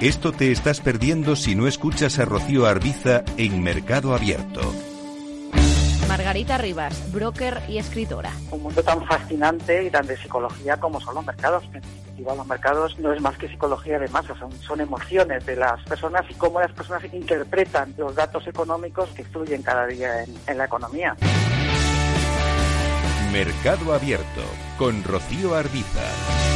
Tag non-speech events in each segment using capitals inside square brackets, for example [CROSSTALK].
Esto te estás perdiendo si no escuchas a Rocío Arbiza en Mercado Abierto. Margarita Rivas, broker y escritora. Un mundo tan fascinante y tan de psicología como son los mercados. En definitiva, los mercados no es más que psicología de masas, son, son emociones de las personas y cómo las personas interpretan los datos económicos que fluyen cada día en, en la economía. Mercado Abierto con Rocío Arbiza.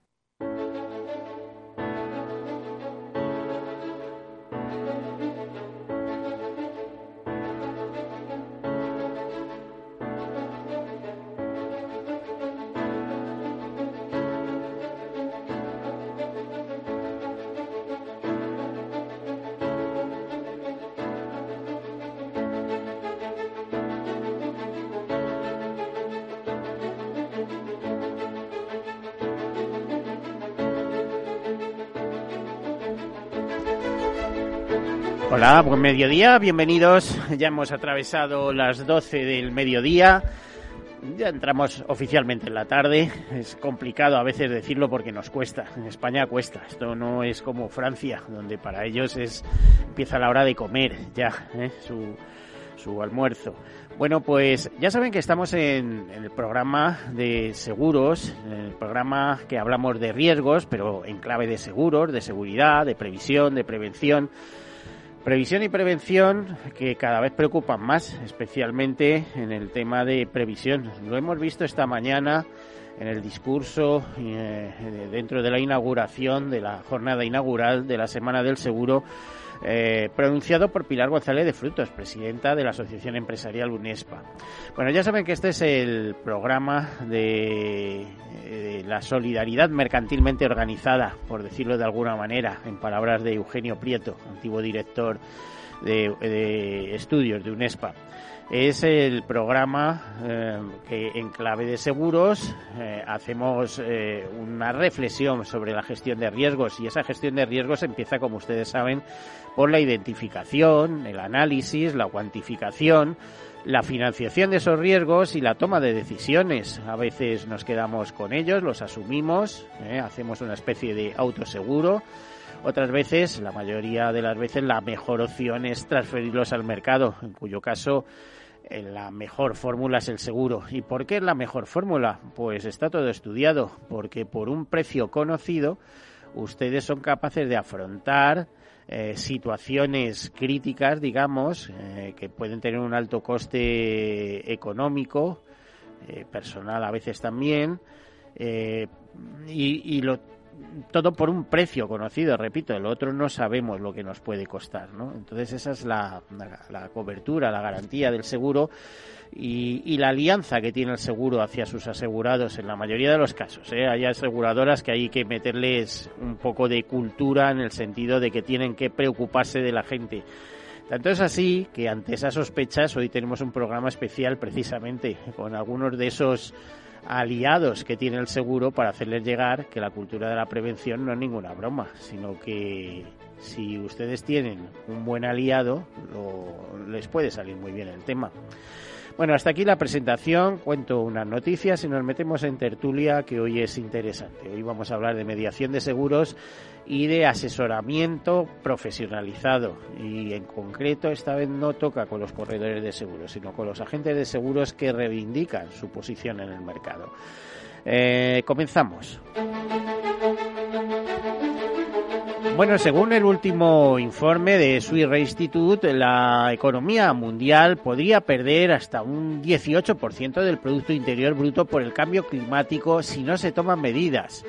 Hola, buen mediodía, bienvenidos. Ya hemos atravesado las 12 del mediodía. Ya entramos oficialmente en la tarde. Es complicado a veces decirlo porque nos cuesta. En España cuesta. Esto no es como Francia, donde para ellos es empieza la hora de comer ya ¿eh? su, su almuerzo. Bueno, pues ya saben que estamos en, en, el programa de seguros, en el programa que hablamos de riesgos, pero en clave de seguros, de seguridad, de previsión, de prevención. Previsión y prevención que cada vez preocupan más, especialmente en el tema de previsión. Lo hemos visto esta mañana en el discurso eh, dentro de la inauguración de la jornada inaugural de la Semana del Seguro eh, pronunciado por Pilar González de Frutos, presidenta de la Asociación Empresarial UNESPA. Bueno, ya saben que este es el programa de, de, la solidaridad mercantilmente organizada, por decirlo de alguna manera, en palabras de Eugenio Prieto, antiguo director de, de estudios de UNESPA es el programa eh, que en clave de seguros eh, hacemos eh, una reflexión sobre la gestión de riesgos y esa gestión de riesgos empieza, como ustedes saben, por la identificación, el análisis, la cuantificación, la financiación de esos riesgos y la toma de decisiones. A veces nos quedamos con ellos, los asumimos, hacemos una especie de autoseguro. Otras veces, la mayoría de las veces, la mejor opción es transferirlos al mercado, en cuyo caso la mejor fórmula es el seguro. ¿Y por qué es la mejor fórmula? Pues está todo estudiado, porque por un precio conocido ustedes son capaces de afrontar eh, situaciones críticas, digamos, eh, que pueden tener un alto coste económico, eh, personal a veces también, y, y lo todo por un precio conocido, repito, el otro no sabemos lo que nos puede costar, ¿no? Entonces esa es la, la, cobertura, la garantía del seguro y, y, la alianza que tiene el seguro hacia sus asegurados en la mayoría de los casos. ¿eh? Hay aseguradoras que hay que meterles un poco de cultura en el sentido de que tienen que preocuparse de la gente. Tanto es así que ante esas sospechas hoy tenemos un programa especial precisamente con algunos de esos aliados que tiene el seguro para hacerles llegar que la cultura de la prevención no es ninguna broma, sino que si ustedes tienen un buen aliado, lo, les puede salir muy bien el tema. Bueno, hasta aquí la presentación. Cuento unas noticias y nos metemos en tertulia que hoy es interesante. Hoy vamos a hablar de mediación de seguros y de asesoramiento profesionalizado. Y en concreto, esta vez no toca con los corredores de seguros, sino con los agentes de seguros que reivindican su posición en el mercado. Eh, comenzamos. Bueno, según el último informe de Swiss Institute, la economía mundial podría perder hasta un 18% del Producto Interior Bruto por el cambio climático si no se toman medidas.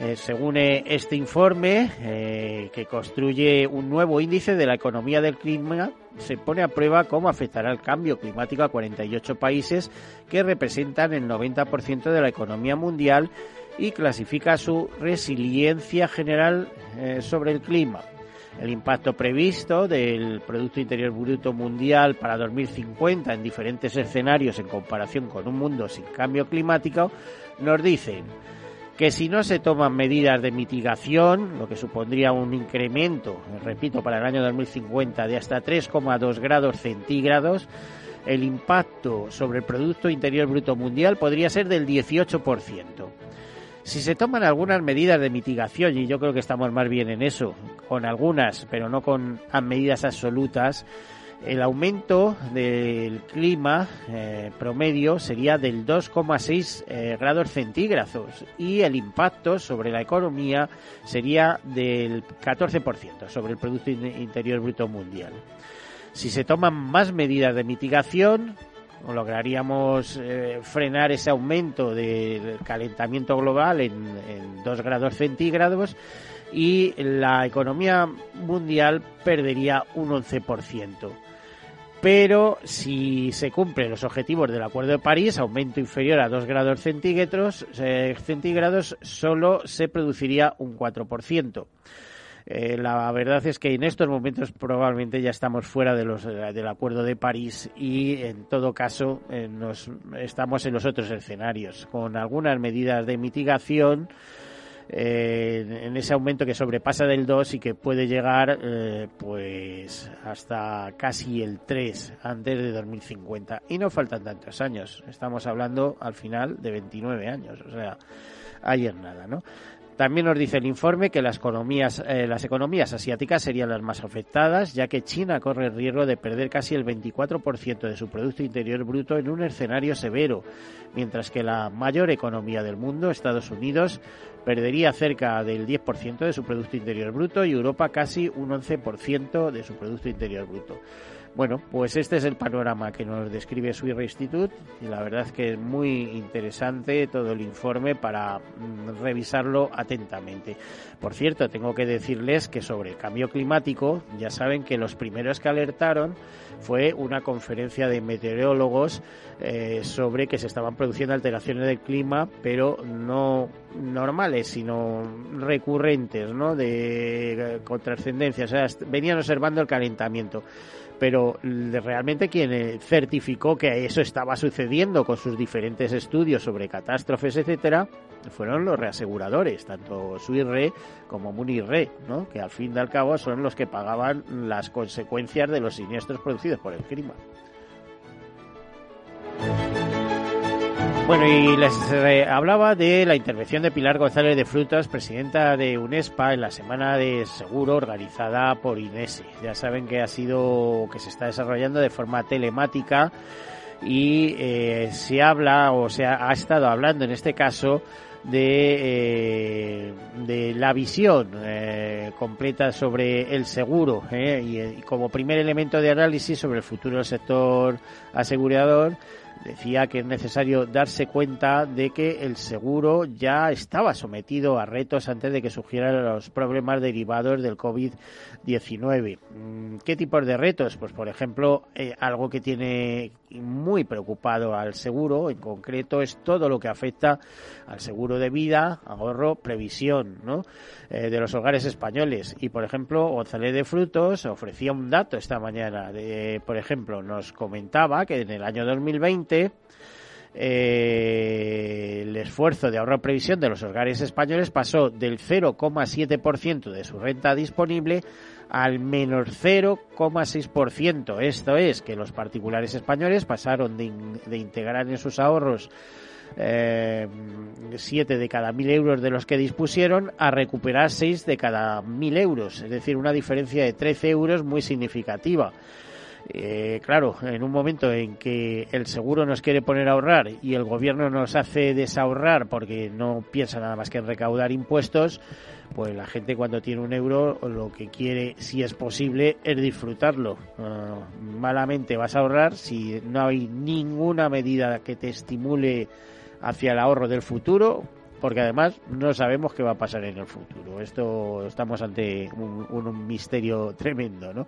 Eh, según eh, este informe, eh, que construye un nuevo índice de la economía del clima, se pone a prueba cómo afectará el cambio climático a 48 países que representan el 90% de la economía mundial y clasifica su resiliencia general eh, sobre el clima. El impacto previsto del Producto Interior Bruto Mundial para 2050 en diferentes escenarios en comparación con un mundo sin cambio climático nos dicen que si no se toman medidas de mitigación, lo que supondría un incremento, repito, para el año 2050 de hasta 3,2 grados centígrados, el impacto sobre el Producto Interior Bruto Mundial podría ser del 18%. Si se toman algunas medidas de mitigación, y yo creo que estamos más bien en eso, con algunas, pero no con medidas absolutas, el aumento del clima eh, promedio sería del 2,6 eh, grados centígrados y el impacto sobre la economía sería del 14% sobre el Producto Interior Bruto Mundial. Si se toman más medidas de mitigación, lograríamos eh, frenar ese aumento del calentamiento global en, en 2 grados centígrados y la economía mundial perdería un 11% pero si se cumplen los objetivos del Acuerdo de París, aumento inferior a 2 grados centígrados, centígrados solo se produciría un 4%. Eh, la verdad es que en estos momentos probablemente ya estamos fuera de los, del Acuerdo de París y en todo caso eh, nos, estamos en los otros escenarios con algunas medidas de mitigación eh, en ese aumento que sobrepasa del 2 y que puede llegar eh, pues hasta casi el 3 antes de 2050. Y no faltan tantos años, estamos hablando al final de 29 años, o sea, ayer nada, ¿no? También nos dice el informe que las economías, eh, las economías asiáticas serían las más afectadas, ya que China corre el riesgo de perder casi el 24% de su Producto Interior Bruto en un escenario severo, mientras que la mayor economía del mundo, Estados Unidos, perdería cerca del 10% de su Producto Interior Bruto y Europa casi un 11% de su Producto Interior Bruto. Bueno, pues este es el panorama que nos describe Swiss Institute y la verdad es que es muy interesante todo el informe para mm, revisarlo atentamente. Por cierto, tengo que decirles que sobre el cambio climático, ya saben que los primeros que alertaron fue una conferencia de meteorólogos eh, sobre que se estaban produciendo alteraciones del clima, pero no normales, sino recurrentes, ¿no? De eh, con trascendencia, o sea, venían observando el calentamiento pero realmente quien eh, certificó que eso estaba sucediendo con sus diferentes estudios sobre catástrofes, etcétera, fueron los reaseguradores, tanto Suirre como Munirre, ¿no? que al fin y al cabo son los que pagaban las consecuencias de los siniestros producidos por el clima. Bueno, y les eh, hablaba de la intervención de Pilar González de Frutas, presidenta de UNESPA, en la semana de seguro organizada por INESE. Ya saben que ha sido, que se está desarrollando de forma telemática y eh, se habla o se ha, estado hablando en este caso de, eh, de la visión completa sobre el seguro y, como primer elemento de análisis sobre el futuro del sector asegurador decía que es necesario darse cuenta de que el seguro ya estaba sometido a retos antes de que surgieran los problemas derivados del COVID-19. Mm, ¿Qué tipos de retos? Pues, por ejemplo, eh, algo que tiene muy preocupado al seguro, en concreto, es todo lo que afecta al seguro de vida, ahorro, previsión, ¿no? Eh, de los hogares españoles. Y, por ejemplo, González de Frutos ofrecía un dato esta mañana. De, por ejemplo, nos comentaba que en el año 2020 eh, el esfuerzo de ahorro previsión de los hogares españoles pasó del 0,7% de su renta disponible al menos 0,6%. Esto es que los particulares españoles pasaron de, integrar en sus ahorros eh, 7 de cada 1.000 euros de los que dispusieron a recuperar 6 de cada 1.000 euros, es decir, una diferencia de 13 euros muy significativa. Eh, claro, en un momento en que el seguro nos quiere poner a ahorrar y el gobierno nos hace desahorrar porque no piensa nada más que en recaudar impuestos, pues la gente cuando tiene un euro lo que quiere, si es posible, es disfrutarlo. Ah, malamente vas a ahorrar si no hay ninguna medida que te estimule hacia el ahorro del futuro, porque además no sabemos qué va a pasar en el futuro. Esto estamos ante un, un misterio tremendo, ¿no?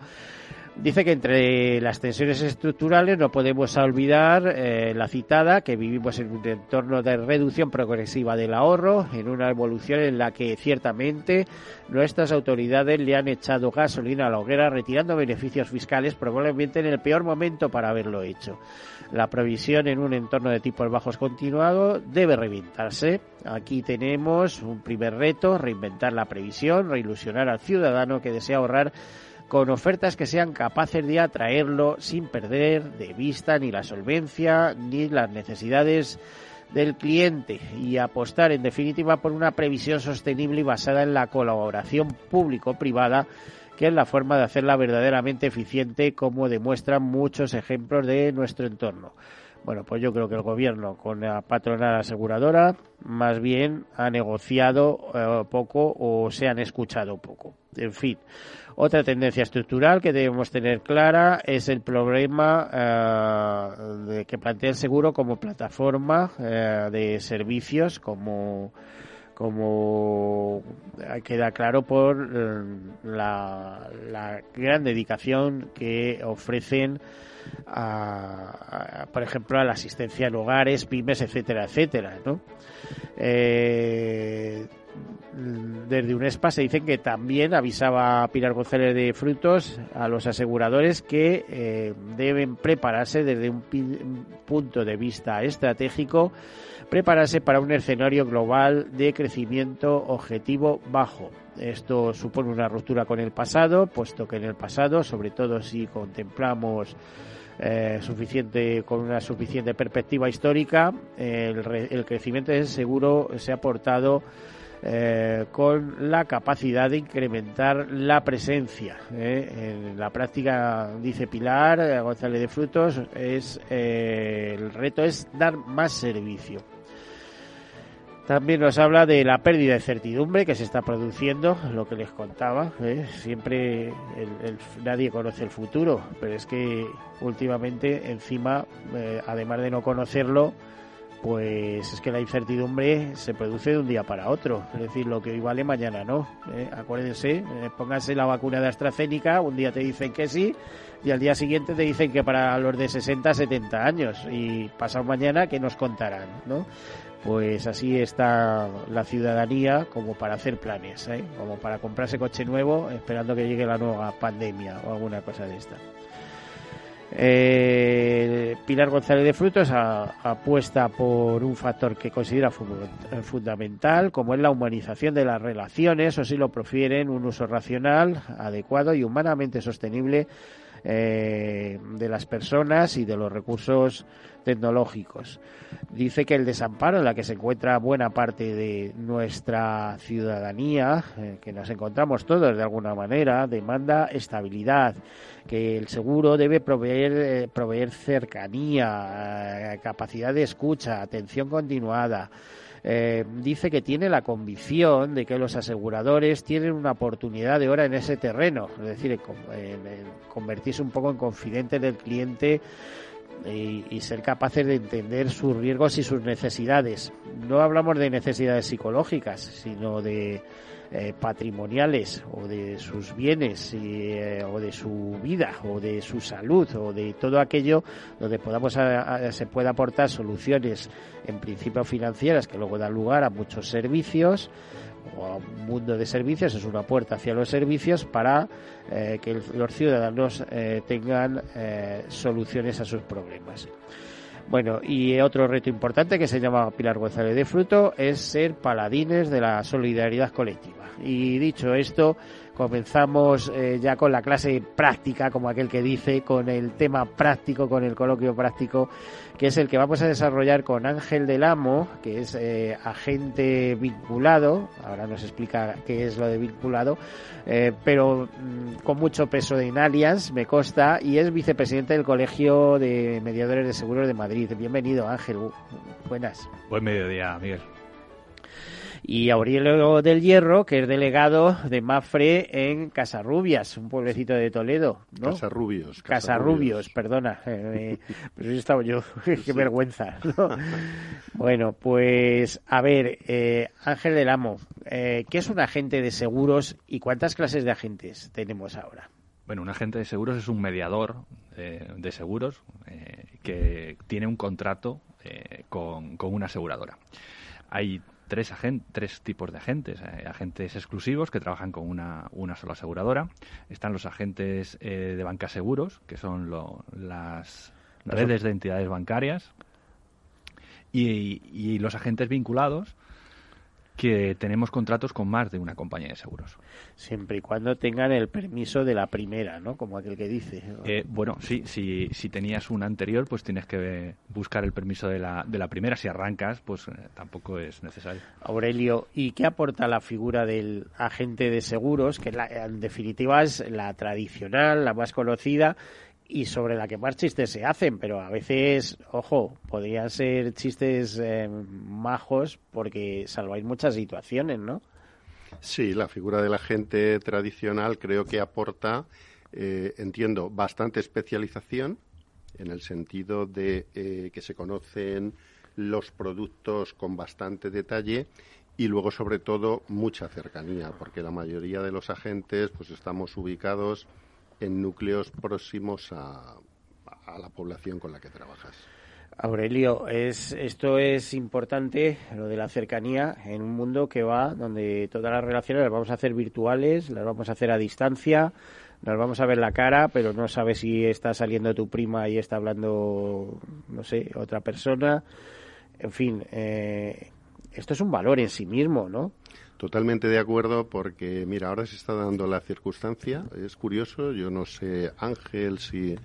Dice que entre las tensiones estructurales no podemos olvidar eh, la citada que vivimos en un entorno de reducción progresiva del ahorro, en una evolución en la que ciertamente nuestras autoridades le han echado gasolina a la hoguera retirando beneficios fiscales probablemente en el peor momento para haberlo hecho. La provisión en un entorno de tipos bajos continuado debe reinventarse. Aquí tenemos un primer reto, reinventar la previsión, reilusionar al ciudadano que desea ahorrar con ofertas que sean capaces de atraerlo sin perder de vista ni la solvencia ni las necesidades del cliente y apostar en definitiva por una previsión sostenible y basada en la colaboración público-privada que es la forma de hacerla verdaderamente eficiente como demuestran muchos ejemplos de nuestro entorno. Bueno, pues yo creo que el gobierno con la patronal aseguradora más bien ha negociado eh, poco o se han escuchado poco. En fin, otra tendencia estructural que debemos tener clara es el problema eh, de que plantea el seguro como plataforma eh, de servicios, como como queda claro por la, la gran dedicación que ofrecen a, por ejemplo, a la asistencia en hogares, pymes, etcétera, etcétera, ¿no? Eh, desde UNESPA se dice que también avisaba Pilar González de Frutos a los aseguradores que eh, deben prepararse desde un punto de vista estratégico, prepararse para un escenario global de crecimiento objetivo bajo. Esto supone una ruptura con el pasado, puesto que en el pasado, sobre todo si contemplamos eh, suficiente con una suficiente perspectiva histórica, el, el crecimiento es seguro se ha aportado eh, con la capacidad de incrementar la presencia. ¿eh? En la práctica, dice Pilar eh, González de Frutos, es el reto es dar más servicio. También nos habla de la pérdida de certidumbre que se está produciendo, lo que les contaba. Siempre nadie conoce el futuro, pero es que últimamente, encima, además de no conocerlo, pues es que la incertidumbre se produce de un día para otro. Es decir, lo que hoy vale mañana no. ¿eh? Acuérdense, eh, pónganse la vacuna de AstraZeneca, un día te dicen que sí y al día siguiente te dicen que para los de 60, 70 años y pasado mañana que nos contarán, ¿no? Pues así está la ciudadanía como para hacer planes, ¿eh? como para comprarse coche nuevo esperando que llegue la nueva pandemia o alguna cosa de esta. Eh, Pilar González de Frutos apuesta por un factor que considera fundamental, como es la humanización de las relaciones, o si lo prefieren, un uso racional, adecuado y humanamente sostenible eh, de las personas y de los recursos tecnológicos. Dice que el desamparo en la que se encuentra buena parte de nuestra ciudadanía, eh, que nos encontramos todos de alguna manera, demanda estabilidad, que el seguro debe proveer, eh, proveer cercanía, capacidad de escucha, atención continuada, eh, dice que tiene la convicción de que los aseguradores tienen una oportunidad de hora en ese terreno, es decir, convertirse un poco en confidente del cliente y, ser capaces de entender sus riesgos y sus necesidades. No hablamos de necesidades psicológicas, sino de eh, patrimoniales o de sus bienes eh, o de su vida o de su salud o de todo aquello donde podamos se pueda aportar soluciones en principio financieras que luego dan lugar a muchos servicios o a un mundo de servicios es una puerta hacia los servicios para eh, que los ciudadanos tengan soluciones a sus problemas. Bueno, y otro reto importante que se llama Pilar González de Fruto es ser paladines de la solidaridad colectiva. Y dicho esto, comenzamos eh, ya con la clase práctica, como aquel que dice, con el tema práctico, con el coloquio práctico, que es el que vamos a desarrollar con Ángel del Amo, que es eh, agente vinculado, ahora nos explica qué es lo de vinculado, eh, pero mm, con mucho peso en Allianz, me consta, y es vicepresidente del Colegio de Mediadores de Seguros de Madrid. Bienvenido, Ángel. Buenas. Buen mediodía, Miguel y Aurelio del Hierro, que es delegado de Mafre en Casarrubias, un pueblecito de Toledo, ¿no? Casarrubios. Casarrubios, perdona. Eh, [LAUGHS] pues estaba yo, [LAUGHS] qué vergüenza. Bueno, pues a ver, eh, Ángel del Amo, eh, ¿qué es un agente de seguros y cuántas clases de agentes tenemos ahora? Bueno, un agente de seguros es un mediador eh, de seguros eh, que tiene un contrato eh, con, una aseguradora. Hay tres, tres tipos de agentes. agentes exclusivos que trabajan con una, una sola aseguradora. Están los agentes de banca seguros, que son las redes de entidades bancarias. y los agentes vinculados, que tenemos contratos con más de una compañía de seguros. Siempre y cuando tengan el permiso de la primera, ¿no? Como aquel que dice. Eh, bueno, sí, si, si tenías una anterior, pues tienes que buscar el permiso de la, de la primera. Si arrancas, pues eh, tampoco es necesario. Aurelio, ¿y qué aporta la figura del agente de seguros? Que en definitiva es la tradicional, la más conocida y sobre la que más chistes se hacen, pero a veces, ojo, podrían ser chistes eh, majos porque salváis muchas situaciones, ¿no? Sí, la figura del agente tradicional creo que aporta, eh, entiendo, bastante especialización en el sentido de eh, que se conocen los productos con bastante detalle y luego sobre todo mucha cercanía, porque la mayoría de los agentes pues estamos ubicados en núcleos próximos a, la población con la que trabajas. Aurelio, es, esto es importante, lo de la cercanía, en un mundo que va donde todas las relaciones las vamos a hacer virtuales, las vamos a hacer a distancia, nos vamos a ver la cara, pero no sabes si está saliendo tu prima y está hablando, no sé, otra persona. En fin, eh, esto es un valor en sí mismo, ¿no? Totalmente de acuerdo porque, mira, ahora se está dando la circunstancia, es curioso, yo no sé, Ángel, si,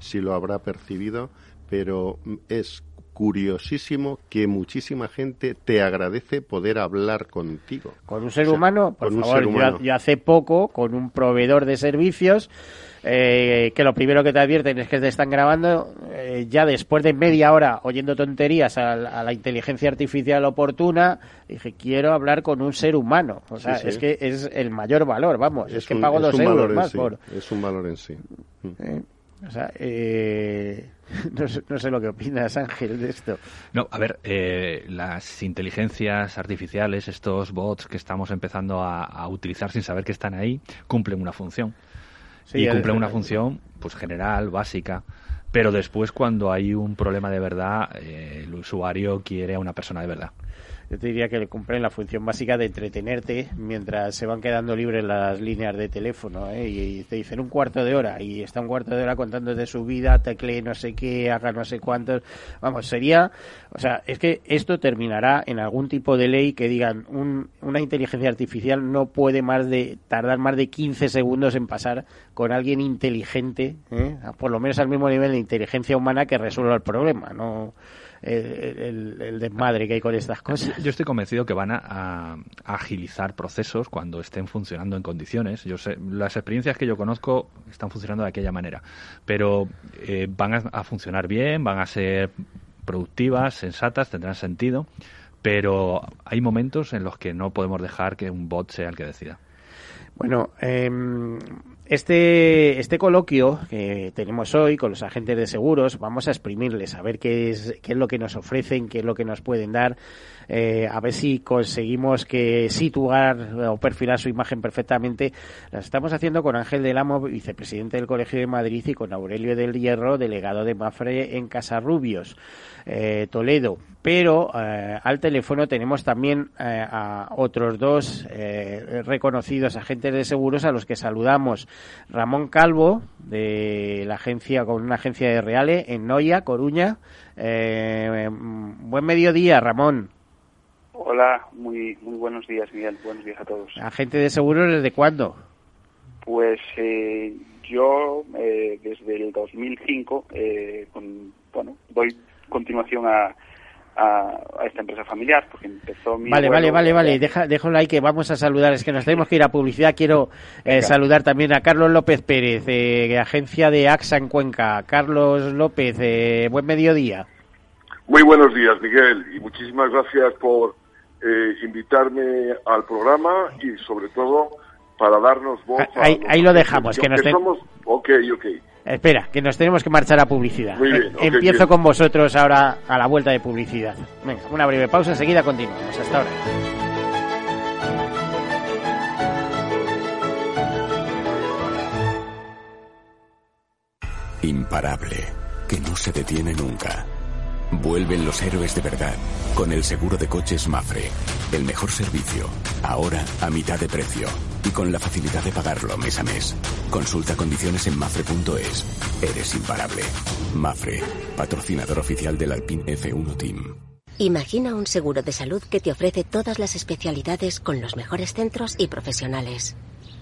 si lo habrá percibido, pero es curiosísimo que muchísima gente te agradece poder hablar contigo. Con un ser humano, por favor, Yo, hace poco, con un proveedor de servicios, eh, que lo primero que te advierten es que te están grabando, eh, ya después de media hora oyendo tonterías a, la inteligencia artificial oportuna, dije, quiero hablar con un ser humano. O sea, es que es el mayor valor, vamos, es, que pago dos euros más por... Es un valor en sí. ¿Eh? O sea, [LAUGHS] no, sé, lo que opinas, Ángel, de esto. No, a ver, las inteligencias artificiales, estos bots que estamos empezando a, utilizar sin saber que están ahí, cumplen una función y cumple una función pues general, básica. Pero después, cuando hay un problema de verdad, eh, el usuario quiere a una persona de verdad yo te diría que le cumplen la función básica de entretenerte mientras se van quedando libres las líneas de teléfono ¿eh? y, te dicen un cuarto de hora y está un cuarto de hora contando de su vida, tecle no sé qué, haga no sé cuántos. Vamos, sería, o sea, es que esto terminará en algún tipo de ley que digan un, una inteligencia artificial no puede más de tardar más de 15 segundos en pasar con alguien inteligente, ¿eh? por lo menos al mismo nivel de inteligencia humana que resuelva el problema, no el, desmadre que hay con estas cosas. Yo estoy convencido que van a, agilizar procesos cuando estén funcionando en condiciones. Yo sé, las experiencias que yo conozco están funcionando de aquella manera, pero eh, van a, funcionar bien, van a ser productivas, sensatas, tendrán sentido, pero hay momentos en los que no podemos dejar que un bot sea el que decida. Bueno, eh, este, este coloquio que tenemos hoy con los agentes de seguros, vamos a exprimirles, a ver qué es, qué es lo que nos ofrecen, qué es lo que nos pueden dar, eh, a ver si conseguimos que situar o perfilar su imagen perfectamente. Lo estamos haciendo con Ángel del Amo, vicepresidente del Colegio de Madrid, y con Aurelio del Hierro, delegado de Mafre en Casarrubios, eh, Toledo. Pero eh, al teléfono tenemos también eh, a otros dos reconocidos agentes de seguros a los que saludamos. Ramón Calvo, de la agencia, con una agencia de Reale, en Noia, Coruña. Eh, buen mediodía, Ramón. Hola, muy, muy buenos días, Miguel. Buenos días a todos. ¿Agente de seguros desde cuándo? Pues eh, yo eh, desde el 2005, eh, con, bueno, doy continuación a, a, esta empresa familiar, porque empezó mi Vale, vale, vale, vale, Deja, déjalo ahí que vamos a saludar, es que nos tenemos que ir a publicidad. Quiero eh, saludar también a Carlos López Pérez, eh, agencia de AXA en Cuenca. Carlos López, eh, buen mediodía. Muy buenos días, Miguel, y muchísimas gracias por eh, invitarme al programa y sobre todo para darnos voz. Ahí, ahí lo dejamos, que nos que somos... Ok, ok. Espera, que nos tenemos que marchar a publicidad. Muy bien, Empiezo con vosotros ahora a la vuelta de publicidad. Venga, una breve pausa, enseguida continuamos. Hasta ahora. imparable, que no se detiene nunca. Vuelven los héroes de verdad con el seguro de coches Mafre. El mejor servicio, ahora a mitad de precio y con la facilidad de pagarlo mes a mes. Consulta condiciones en mafre.es. Eres imparable. Mafre, patrocinador oficial del Alpine F1 Team. Imagina un seguro de salud que te ofrece todas las especialidades con los mejores centros y profesionales.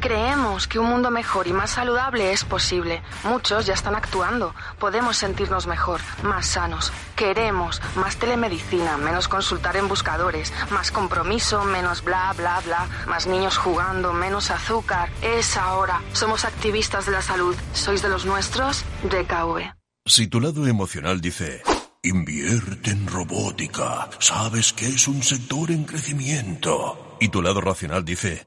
Creemos que un mundo mejor y más saludable es posible. Muchos ya están actuando. Podemos sentirnos mejor, más sanos. Queremos más telemedicina, menos consultar en buscadores, más compromiso, menos bla, bla, bla, más niños jugando, menos azúcar. Es ahora. Somos activistas de la salud. ¿Sois de los nuestros? DKV. Si tu lado emocional dice, invierte en robótica, sabes que es un sector en crecimiento, y tu lado racional dice,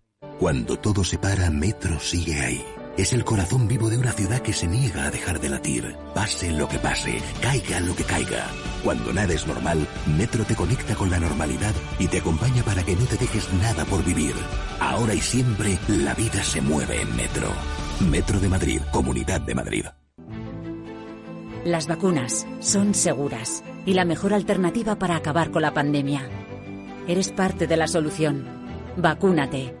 Cuando todo se para, Metro sigue ahí. Es el corazón vivo de una ciudad que se niega a dejar de latir. Pase lo que pase, caiga lo que caiga. Cuando nada es normal, Metro te conecta con la normalidad y te acompaña para que no te dejes nada por vivir. Ahora y siempre, la vida se mueve en Metro. Metro de Madrid, Comunidad de Madrid. Las vacunas son seguras y la mejor alternativa para acabar con la pandemia. Eres parte de la solución. Vacúnate.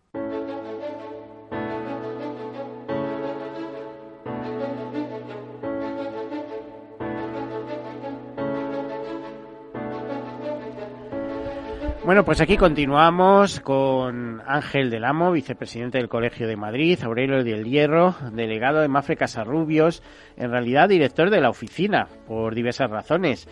Bueno, pues aquí continuamos con Ángel del Amo, vicepresidente del Colegio de Madrid, Aurelio del Hierro, delegado de Mafre Casarrubios, en realidad director de la oficina, por diversas razones.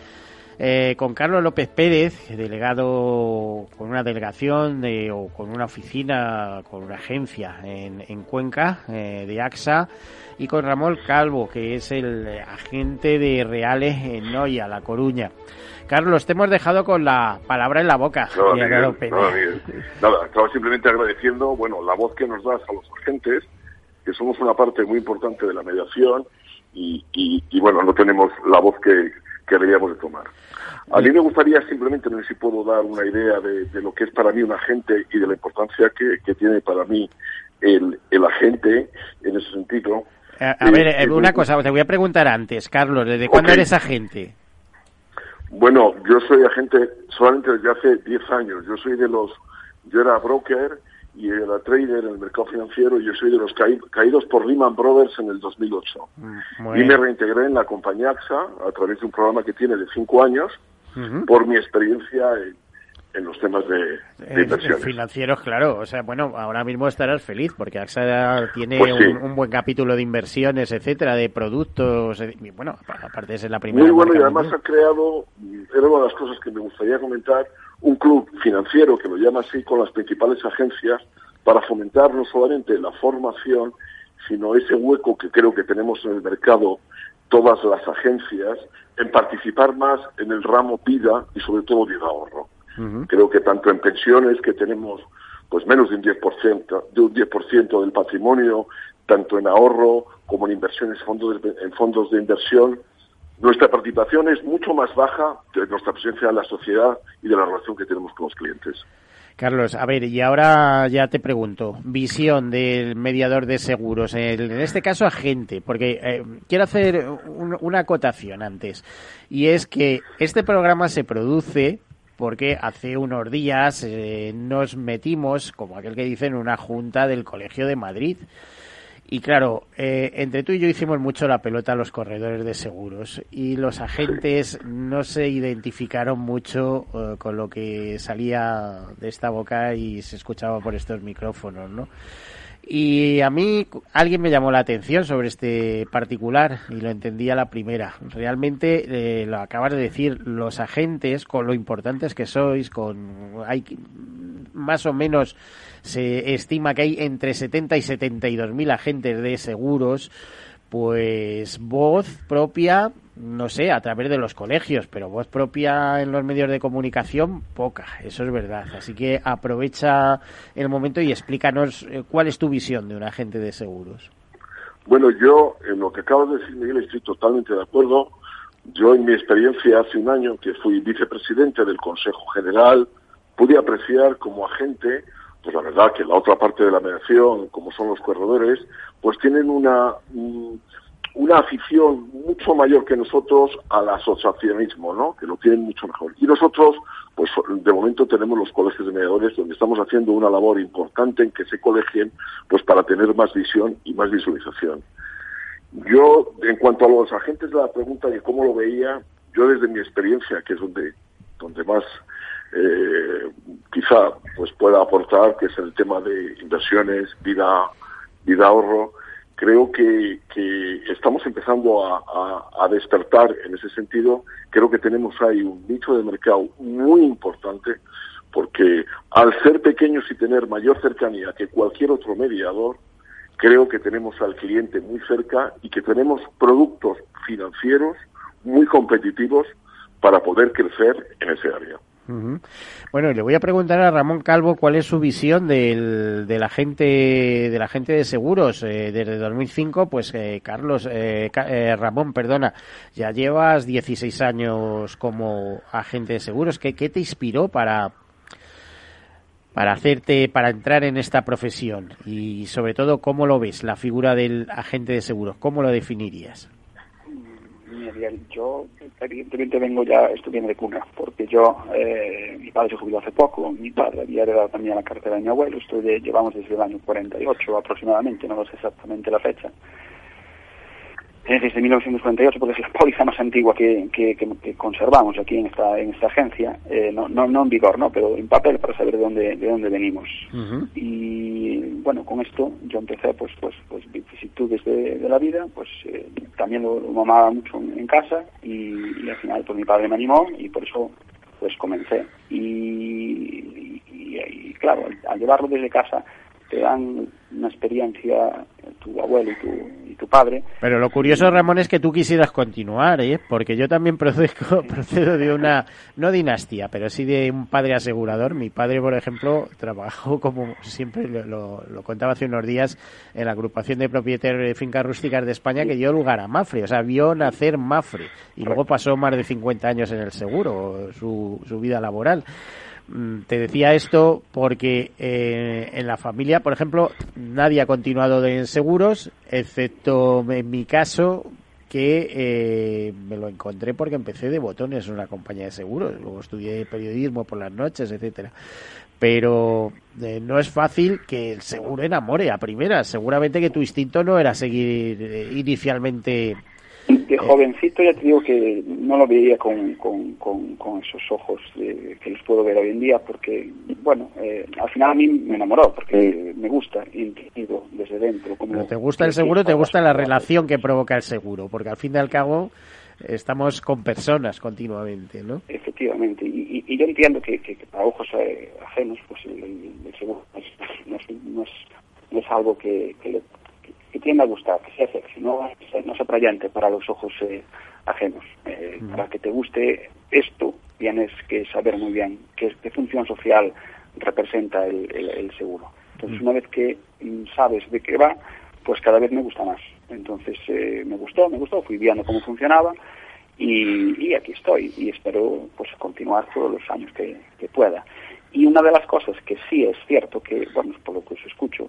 Eh, con Carlos López Pérez, delegado con una delegación de, o con una oficina, con una agencia en, en Cuenca, eh, de AXA, y con Ramón Calvo, que es el agente de Reales en Noia, La Coruña. Carlos, te hemos dejado con la palabra en la boca. Nada, Miguel, nada, Miguel. Nada, estaba simplemente agradeciendo, bueno, la voz que nos das a los agentes, que somos una parte muy importante de la mediación y, y, y bueno, no tenemos la voz que, que deberíamos de tomar. A mí me gustaría simplemente, no sé si puedo dar una idea de, de lo que es para mí un agente y de la importancia que, que tiene para mí el, el agente en ese sentido. A, a ver, eh, una cosa, te voy a preguntar antes, Carlos, ¿desde cuándo eres agente? Bueno, yo soy agente solamente desde hace 10 años. Yo soy de los, yo era broker y era trader en el mercado financiero yo soy de los caí- caídos por Lehman Brothers en el 2008. Muy Y me reintegré en la compañía AXA a través de un programa que tiene de 5 años Ujú. por mi experiencia en, en los temas de, de inversiones. financieros, claro. O sea, bueno, ahora mismo estarás feliz porque AXA tiene Pues sí. un, un buen capítulo de inversiones, etcétera, de productos. eh, y bueno, apa- aparte de ser la primera. Muy bueno y además ha creado, mm, era una de las cosas que me gustaría comentar, un club financiero que lo llama así con las principales agencias para fomentar no solamente la formación, sino ese hueco que creo que tenemos en el mercado todas las agencias en participar más en el ramo vida y sobre todo vida ahorro. Creo que tanto en pensiones, que tenemos pues menos de un 10%, de un 10% del patrimonio, tanto en ahorro como en inversiones fondos de- en fondos de inversión, nuestra participación es mucho más baja de nuestra presencia en la sociedad y de la relación que tenemos con los clientes. Carlos, a ver, y ahora ya te pregunto, visión del mediador de seguros, en este caso agente, porque eh, quiero hacer un- una acotación antes, y es que este programa se produce porque hace unos días eh, nos metimos, como aquel que dice, en una junta del Colegio de Madrid. Y claro, eh, entre tú y yo hicimos mucho la pelota a los corredores de seguros y los agentes no se identificaron mucho eh, con lo que salía de esta boca y se escuchaba por estos micrófonos, ¿no? Y a mí alguien me llamó la atención sobre este particular y lo entendí a la primera. Realmente eh, lo acabas de decir, los agentes, con lo importantes que sois, con hay más o menos se estima que hay entre 70 y 72 mil agentes de seguros, pues voz propia, no sé, a través de los colegios, pero voz propia en los medios de comunicación, poca, eso es verdad. Así que aprovecha el momento y explícanos eh, cuál es tu visión de un agente de seguros. Bueno, yo en lo que acabas de decir, Miguel, estoy totalmente de acuerdo. Yo en mi experiencia hace un año que fui vicepresidente del Consejo General, pude apreciar como agente, pues la verdad que la otra parte de la mediación, como son los corredores, pues tienen una, una afición mucho mayor que nosotros al asociacionismo, ¿no? Que lo tienen mucho mejor. Y nosotros, pues de momento tenemos los colegios de mediadores donde estamos haciendo una labor importante en que se colegien, pues para tener más visión y más visualización. Yo, en cuanto a los agentes de la pregunta de cómo lo veía, yo desde mi experiencia, que es donde, donde más eh, quizá pues pueda aportar, que es el tema de inversiones, vida, vida ahorro, creo que, estamos empezando a, despertar en ese sentido. Creo que tenemos ahí un nicho de mercado muy importante porque al ser pequeños y tener mayor cercanía que cualquier otro mediador, creo que tenemos al cliente muy cerca y que tenemos productos financieros muy competitivos para poder crecer en ese área. Bueno, le voy a preguntar a Ramón Calvo cuál es su visión del, del agente de la gente de seguros eh, desde 2005. Pues eh, Carlos, eh, Ramón, perdona, ya llevas 16 años como agente de seguros. ¿Qué, qué te inspiró para para hacerte, para entrar en esta profesión y sobre todo cómo lo ves la figura del agente de seguros? ¿Cómo lo definirías? Yo evidentemente vengo ya estudiando de cuna, porque yo, eh, mi padre se jubiló hace poco, mi padre había heredado también la cartera de mi abuelo, estoy llevamos desde el año 48 aproximadamente, no lo sé exactamente la fecha, desde 1948, porque es la póliza más antigua que, que, conservamos aquí en esta, en esta agencia, eh, no, no, no en vigor, ¿no? pero en papel para saber de dónde, de dónde venimos. Y bueno, con esto yo empecé pues, pues, pues vicisitudes de, de la vida, pues eh, también lo, mamaba mucho en, casa y, al final pues mi padre me animó y por eso pues comencé. Y, y, claro, al llevarlo desde casa te dan una experiencia tu abuelo y tu, y tu padre. Pero lo curioso, Ramón, es que tú quisieras continuar, ¿eh? porque yo también procedo, [LAUGHS] procedo de una, no dinastía, pero sí de un padre asegurador. Mi padre, por ejemplo, trabajó, como siempre lo, lo, contaba hace unos días, en la agrupación de propietarios de fincas rústicas de España que dio lugar a Mafre, o sea, vio nacer Mafre y luego pasó más de 50 años en el seguro, su, su vida laboral. Mm, te decía esto porque eh, en la familia, por ejemplo, nadie ha continuado en seguros, excepto en mi caso, que eh, me lo encontré porque empecé de botones en una compañía de seguros, luego estudié periodismo por las noches, etcétera. Pero eh, no es fácil que el seguro enamore a primera. Seguramente que tu instinto no era seguir inicialmente de jovencito ya te digo que no lo veía con, con, con, esos ojos que los puedo ver hoy en día porque, bueno, eh, al final a mí me enamoró porque me gusta entiendo desde dentro. Como te gusta el seguro, te gusta la relación que provoca el seguro, porque al fin y al cabo estamos con personas continuamente, ¿no? Efectivamente, y, y, yo entiendo que, que, para ojos eh, ajenos, pues el, seguro no es, no, es, no es, algo que, que le que tiende a gustar, que sea sexy, no, no sea atrayente para los ojos eh, ajenos. Eh, para que te guste esto, tienes que saber muy bien qué, qué función social representa el, el, seguro. Entonces, una vez que mm, sabes de qué va, pues cada vez me gusta más. Entonces, eh, me gustó, me gustó, fui viendo cómo funcionaba y, y, aquí estoy y espero pues continuar todos los años que, que pueda. Y una de las cosas que sí es cierto que, bueno, por lo que os escucho,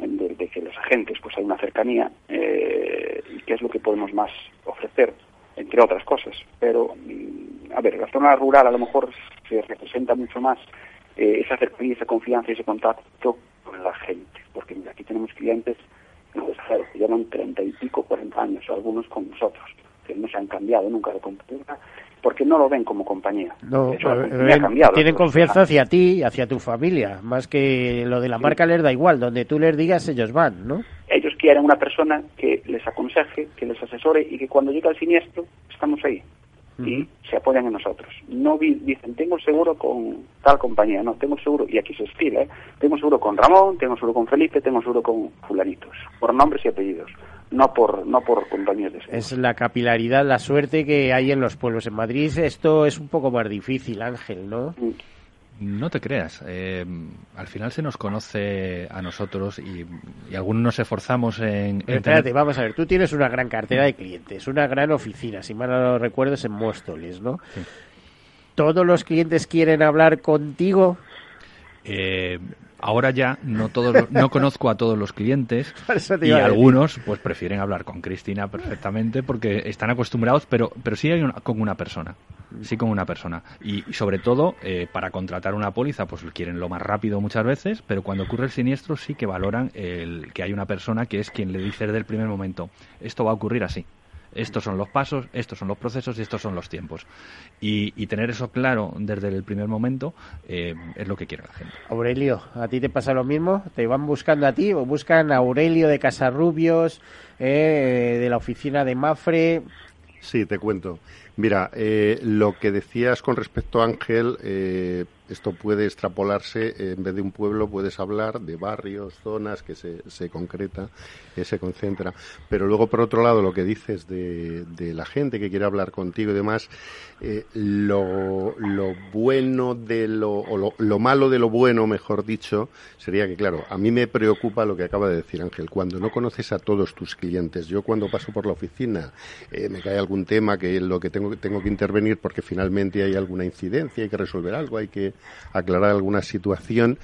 de, que los agentes pues hay una cercanía eh, y qué es lo que podemos más ofrecer entre otras cosas. Pero mm, a ver la zona rural a lo mejor se representa mucho más eh, esa cercanía esa confianza y ese contacto con la gente. Porque aquí tenemos clientes que llevan treinta y pico cuarenta años algunos con nosotros que no se han cambiado nunca de compañía porque no lo ven como compañía. No, tienen confianza hacia ti, hacia tu familia, más que lo de la marca les da igual, donde tú les digas ellos van, ¿no? Ellos quieren una persona que les aconseje, que les asesore y que cuando llega el siniestro estamos ahí. Y se apoyan en nosotros. No dicen, tengo seguro con tal compañía, no, tengo seguro, y aquí se estila, ¿eh? tengo seguro con Ramón, tengo seguro con Felipe, tengo seguro con fulanitos, por nombres y apellidos no por no por compañías de Es la capilaridad, la suerte que hay en los pueblos. En Madrid esto es un poco más difícil, Ángel, ¿no? No te creas. Eh, al final se nos conoce a nosotros y, algunos nos esforzamos en... espérate, vamos a ver. Tú tienes una gran cartera de clientes, una gran oficina, si mal no recuerdo, es en Móstoles, ¿no? ¿Todos los clientes quieren hablar contigo? Eh, Ahora ya no todos no conozco a todos los clientes [LAUGHS] y algunos pues prefieren hablar con Cristina perfectamente porque están acostumbrados, pero pero sí hay con una persona, sí con una persona. Y, sobre todo eh, para contratar una póliza pues quieren lo más rápido muchas veces, pero cuando ocurre el siniestro sí que valoran el que hay una persona que es quien le dice desde el primer momento esto va a ocurrir así Estos son los pasos, estos son los procesos y estos son los tiempos. Y, tener eso claro desde el primer momento eh, es lo que quiere la gente. Aurelio, ¿a ti te pasa lo mismo? ¿Te van buscando a ti o buscan a Aurelio de Casarrubios, eh, de la oficina de Mafre? Sí, te cuento. Mira, eh, lo que decías con respecto a Ángel, eh, esto puede extrapolarse, en vez de un pueblo puedes hablar de barrios, zonas que se, se concreta, que se concentra. Pero luego, por otro lado, lo que dices de, de la gente que quiere hablar contigo y demás, eh, lo, lo, bueno de lo, o lo, lo, malo de lo bueno, mejor dicho, sería que, claro, a mí me preocupa lo que acaba de decir Ángel, cuando no conoces a todos tus clientes. Yo cuando paso por la oficina eh, me cae algún tema que lo que tengo, tengo que intervenir porque finalmente hay alguna incidencia, hay que resolver algo, hay que aclarar alguna situación,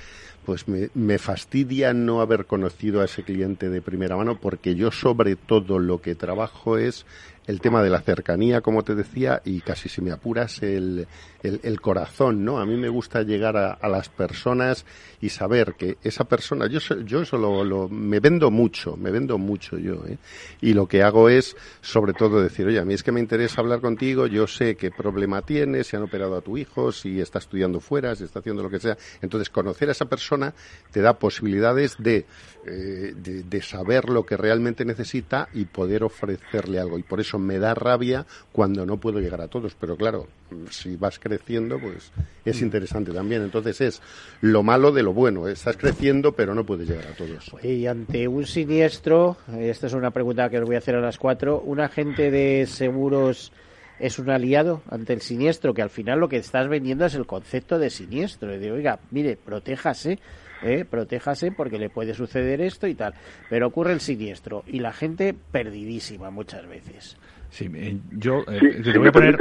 pues me, me, fastidia no haber conocido a ese cliente de primera mano porque yo sobre todo lo que trabajo es el tema de la cercanía, como te decía, y casi si me apuras el, el, corazón, ¿no? A mí me gusta llegar a, a, las personas y saber que esa persona, yo, yo eso lo, me vendo mucho, me vendo mucho yo, ¿eh? Y lo que hago es, sobre todo, decir, oye, a mí es que me interesa hablar contigo, yo sé qué problema tienes, si han operado a tu hijo, si está estudiando fuera, si está haciendo lo que sea. Entonces, conocer a esa persona te da posibilidades de, eh, de, de saber lo que realmente necesita y poder ofrecerle algo. Y por eso me da rabia cuando no puedo llegar a todos. Pero claro, si vas creciendo, pues es interesante también. Entonces es lo malo de lo bueno. Estás creciendo, pero no puedes llegar a todos. Y ante un siniestro, esta es una pregunta que os voy a hacer a las cuatro, ¿un agente de seguros es un aliado ante el siniestro? Que al final lo que estás vendiendo es el concepto de siniestro. De, oiga, mire, protéjase. ¿Eh? protéjase porque le puede suceder esto y tal. Pero ocurre el siniestro y la gente perdidísima muchas veces. Sí, yo eh, te voy a poner...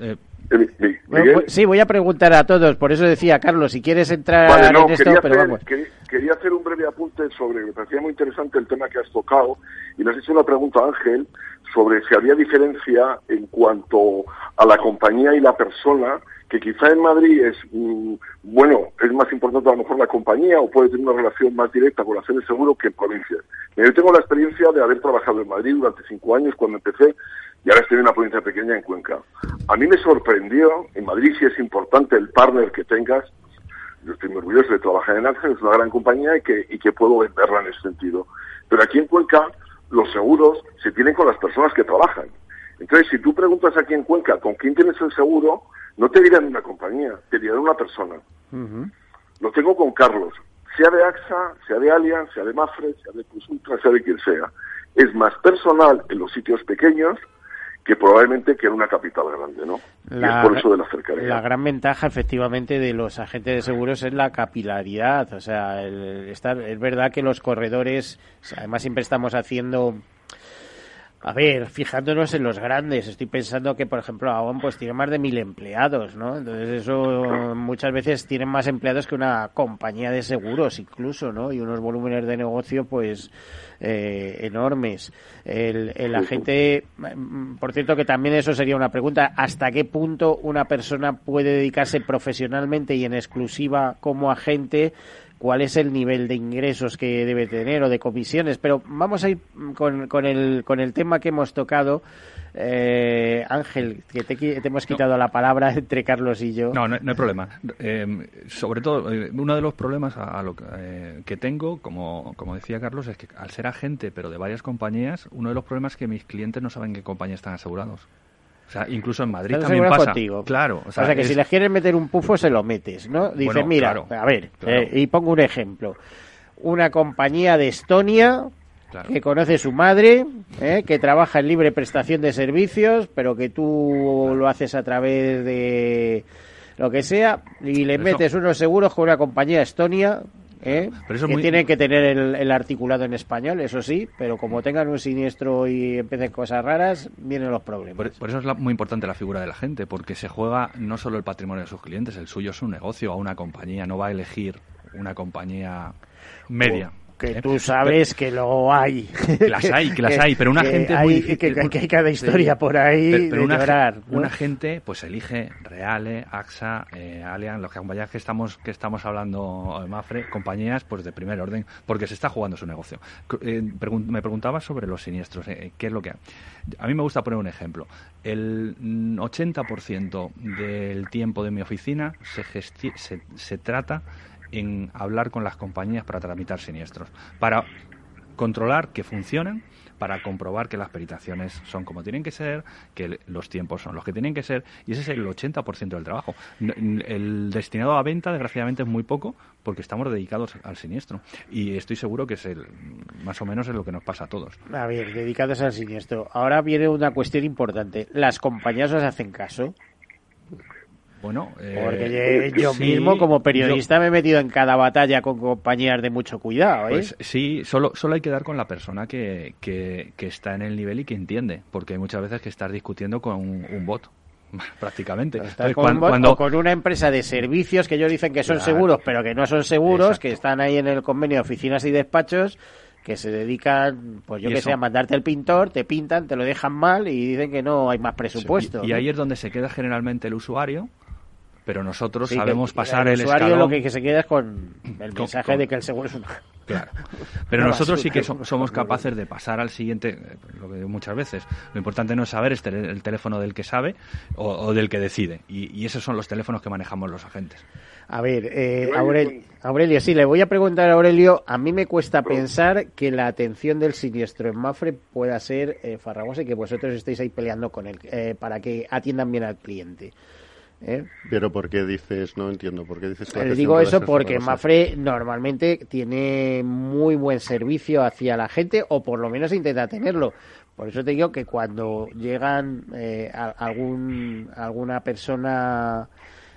Eh, bueno, pues, sí, voy a preguntar a todos, por eso decía Carlos, si quieres entrar vale, no, en esto, quería pero hacer, vamos. Quería, quería, hacer un breve apunte sobre, me parecía muy interesante el tema que has tocado, y le has hecho una pregunta a Ángel sobre si había diferencia en cuanto a la compañía y la persona, que quizá en Madrid es, mm, bueno, es más importante a lo mejor la compañía o puede tener una relación más directa con la sede de seguro que en provincias. Yo tengo la experiencia de haber trabajado en Madrid durante cinco años cuando empecé y ahora estoy en una provincia pequeña en Cuenca. A mí me sorprendió, en Madrid sí es importante el partner que tengas, yo estoy muy orgulloso de trabajar en Ángel, es una gran compañía y que, y que puedo venderla en ese sentido. Pero aquí en Cuenca los seguros se tienen con las personas que trabajan. Entonces, si tú preguntas aquí en Cuenca con quién tienes el seguro, no te dirán una compañía, te dirán una persona. Uh -huh. Lo tengo con Carlos, sea de AXA, sea de Allianz, sea de Mafre, sea de Plus Ultra, sea de quien sea. Es más personal en los sitios pequeños que probablemente que en una capital grande, ¿no? La, y es por eso de la cercanía. La gran ventaja, efectivamente, de los agentes de seguros es la capilaridad. O sea, el estar, es verdad que los corredores, además siempre estamos haciendo a ver, fijándonos en los grandes, estoy pensando que, por ejemplo, Avon pues tiene más de mil empleados, ¿no? Entonces eso muchas veces tienen más empleados que una compañía de seguros incluso, ¿no? Y unos volúmenes de negocio pues eh, enormes. El, el agente, por cierto que también eso sería una pregunta, ¿hasta qué punto una persona puede dedicarse profesionalmente y en exclusiva como agente cuál es el nivel de ingresos que debe tener o de comisiones. Pero vamos a ir con, con, el, con el tema que hemos tocado. Eh, Ángel, que te, te hemos quitado no. la palabra [LAUGHS] entre Carlos y yo. No, no, no hay problema. Eh, sobre todo, eh, uno de los problemas a, a lo que, eh, que tengo, como, como decía Carlos, es que al ser agente, pero de varias compañías, uno de los problemas es que mis clientes no saben qué compañía están asegurados. O sea, incluso en Madrid Estás también pasa. Contigo. Claro. O sea, o sea que es... si les quieres meter un pufo, se lo metes, ¿no? Dice, bueno, mira, claro, a ver, claro. eh, y pongo un ejemplo. Una compañía de Estonia claro. que conoce su madre, eh, que trabaja en libre prestación de servicios, pero que tú lo haces a través de lo que sea, y le Pero metes eso- unos seguros con una compañía Estonia. ¿Eh? Pero eso que muy- tienen que tener el, el articulado en español, eso sí, pero como tengan un siniestro y empiecen cosas raras, vienen los problemas. Por, por eso es la- muy importante la figura de la gente, porque se juega no solo el patrimonio de sus clientes, el suyo es un negocio o una compañía, no va a elegir una compañía media. Que ¿eh? tú sabes que lo hay. Que [LAUGHS] las hay, que las hay, pero una gente hay, que, hay cada historia por ahí pero, una, gente pues elige Reale, AXA, eh, Allianz, los compañías que estamos que estamos hablando, eh, Mafre, compañías pues de primer orden, porque se está jugando su negocio. Eh, me preguntaba sobre los siniestros, ¿qué es lo que A mí me gusta poner un ejemplo. El 80% del tiempo de mi oficina se, se, se trata en hablar con las compañías para tramitar siniestros, para controlar que funcionen, para comprobar que las peritaciones son como tienen que ser, que los tiempos son los que tienen que ser, y ese es el 80% del trabajo. El destinado a venta, desgraciadamente, es muy poco porque estamos dedicados al siniestro. Y estoy seguro que es el, más o menos es lo que nos pasa a todos. A ver, dedicados al siniestro. Ahora viene una cuestión importante. ¿Las compañías os hacen caso? Bueno, porque eh, yo mismo como periodista me he metido en cada batalla con compañías de mucho cuidado. ¿eh? Pues sí, solo, solo hay que dar con la persona que, que, está en el nivel y que entiende, porque hay muchas veces que estás discutiendo con un, bot [LAUGHS] prácticamente. con, cuando, con una empresa de servicios que ellos dicen que son seguros, pero que no son seguros, que están ahí en el convenio de oficinas y despachos, que se dedican, pues yo que sé, a mandarte el pintor, te pintan, te lo dejan mal y dicen que no hay más presupuesto. y, ahí es donde se queda generalmente el usuario pero nosotros sabemos pasar el, el usuario lo que se queda es con el mensaje de que el seguro es una Claro. [LAUGHS] Pero nosotros sí que somos capaces de pasar al siguiente, eh, lo que digo muchas veces. Lo importante no es saber este, el teléfono del que sabe o, del que decide. Y, esos son los teléfonos que manejamos los agentes. A ver, eh, Aurelio, sí, le voy a preguntar a Aurelio. A mí me cuesta pensar que la atención del siniestro en Mafre pueda ser eh, farragosa y que vosotros estéis ahí peleando con él eh, para que atiendan bien al cliente. ¿Eh? Pero ¿por qué dices? No entiendo. ¿Por qué dices que digo eso porque Mafre normalmente tiene muy buen servicio hacia la gente o por lo menos intenta tenerlo. Por eso te digo que cuando llegan eh, algún, alguna persona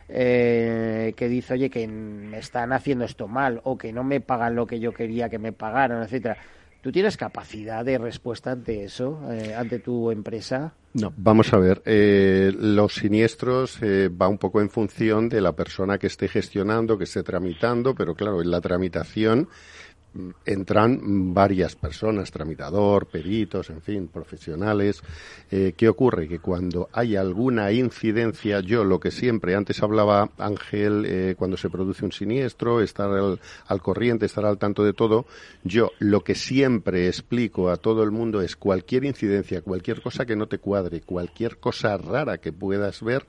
eh, que dice, oye, que me están haciendo esto mal o que no me pagan lo que yo quería que me pagaran, etcétera ¿Tú tienes capacidad de respuesta ante eso, eh, ante tu empresa? No, vamos a ver. Eh, los siniestros eh, va un poco en función de la persona que esté gestionando, que esté tramitando, pero claro, en la tramitación entran varias personas, tramitador, peritos, en fin, profesionales. Eh, ¿Qué ocurre? Que cuando hay alguna incidencia, yo lo que siempre, antes hablaba Ángel, eh, cuando se produce un siniestro, estar al, al, corriente, estar al tanto de todo, yo lo que siempre explico a todo el mundo es cualquier incidencia, cualquier cosa que no te cuadre, cualquier cosa rara que puedas ver,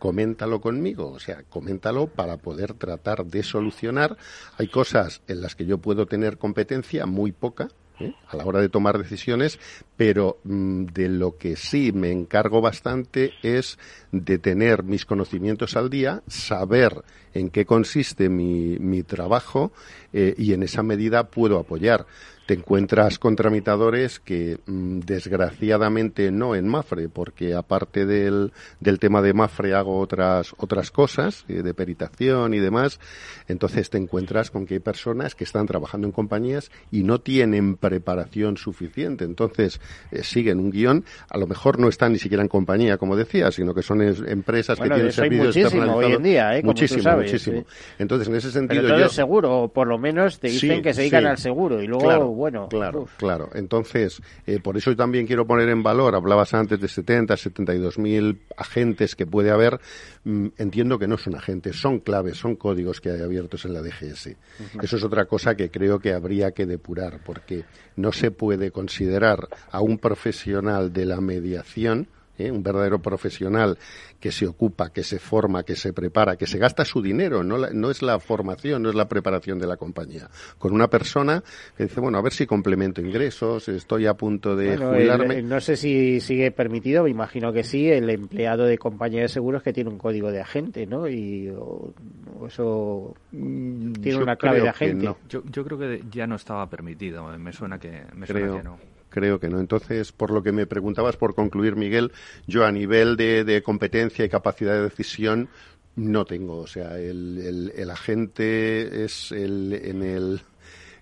coméntalo conmigo, o sea, coméntalo para poder tratar de solucionar. Hay cosas en las que yo puedo tener competencia, muy poca, ¿eh? a la hora de tomar decisiones, pero mm, de lo que sí me encargo bastante es de tener mis conocimientos al día, saber en qué consiste mi, mi trabajo eh, y en esa medida puedo apoyar te encuentras con tramitadores que mm, desgraciadamente no en Mafre, porque aparte del, del, tema de Mafre hago otras, otras cosas, eh, de peritación y demás, entonces te encuentras con que hay personas que están trabajando en compañías y no tienen preparación suficiente, entonces eh, siguen un guion, a lo mejor no están ni siquiera en compañía, como decía, sino que son empresas que tienen servicios muchísimo hoy en día, ¿eh? muchísimo, muchísimo. Entonces, en ese sentido Pero todo yo... seguro, por lo menos te dicen que se dedican al seguro y luego bueno. Claro, claro. Entonces, eh, por eso también quiero poner en valor, hablabas antes de 70, 72 mil agentes que puede haber. Mm, entiendo que no son agentes, son claves, son códigos que hay abiertos en la DGS. Eso es otra cosa que creo que habría que depurar, porque no se puede considerar a un profesional de la mediación ¿eh? un verdadero profesional que se ocupa, que se forma, que se prepara, que se gasta su dinero, no, no es la formación, no es la preparación de la compañía. Con una persona que dice, bueno, a ver si complemento ingresos, estoy a punto de jubilarme. no sé si sigue permitido, me imagino que sí, el empleado de compañía de seguros que tiene un código de agente, ¿no? Y eso mm, tiene una clave de agente. Yo, yo, creo que ya no estaba permitido, me suena que, me suena que no creo que no. Entonces, por lo que me preguntabas, por concluir, Miguel, yo a nivel de, competencia y capacidad de decisión no tengo. O sea, el, el, agente es el, en el